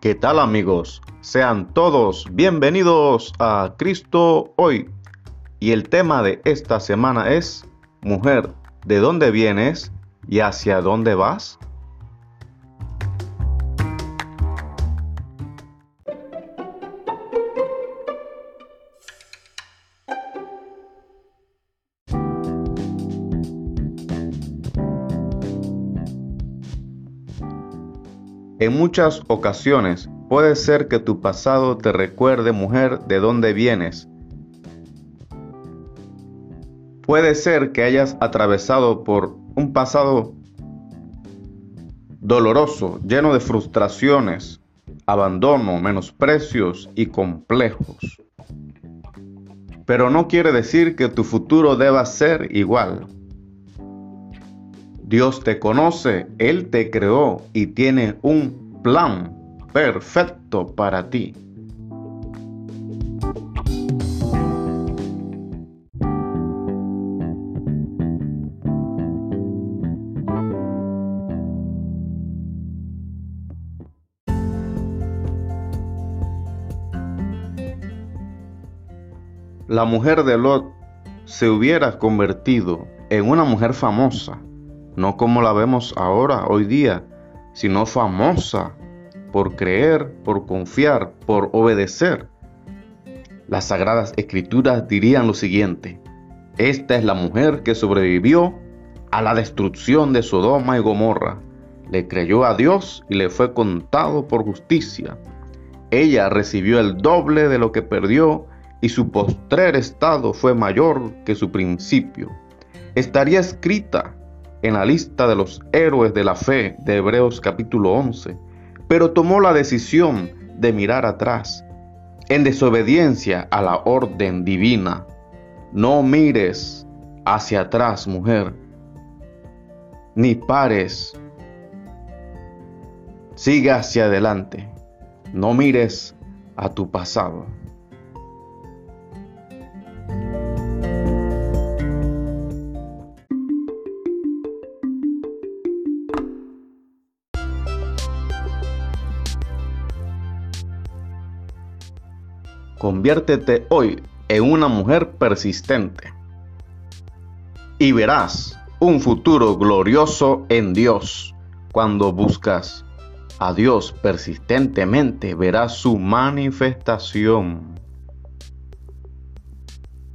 ¿Qué tal amigos? Sean todos bienvenidos a Cristo hoy. Y el tema de esta semana es, mujer, ¿de dónde vienes y hacia dónde vas? En muchas ocasiones puede ser que tu pasado te recuerde, mujer, de dónde vienes. Puede ser que hayas atravesado por un pasado doloroso, lleno de frustraciones, abandono, menosprecios y complejos. Pero no quiere decir que tu futuro deba ser igual. Dios te conoce, Él te creó y tiene un plan perfecto para ti. La mujer de Lot se hubiera convertido en una mujer famosa no como la vemos ahora, hoy día, sino famosa por creer, por confiar, por obedecer. Las sagradas escrituras dirían lo siguiente, esta es la mujer que sobrevivió a la destrucción de Sodoma y Gomorra. Le creyó a Dios y le fue contado por justicia. Ella recibió el doble de lo que perdió y su postrer estado fue mayor que su principio. Estaría escrita en la lista de los héroes de la fe de Hebreos capítulo 11, pero tomó la decisión de mirar atrás, en desobediencia a la orden divina. No mires hacia atrás, mujer, ni pares. Siga hacia adelante. No mires a tu pasado. Conviértete hoy en una mujer persistente y verás un futuro glorioso en Dios. Cuando buscas a Dios persistentemente, verás su manifestación.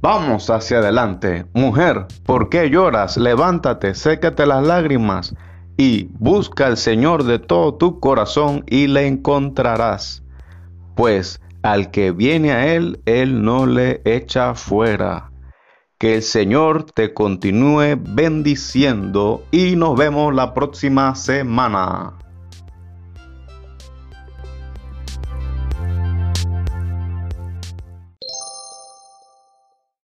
Vamos hacia adelante, mujer, ¿por qué lloras? Levántate, sécate las lágrimas y busca al Señor de todo tu corazón y le encontrarás. Pues al que viene a Él, Él no le echa fuera. Que el Señor te continúe bendiciendo y nos vemos la próxima semana.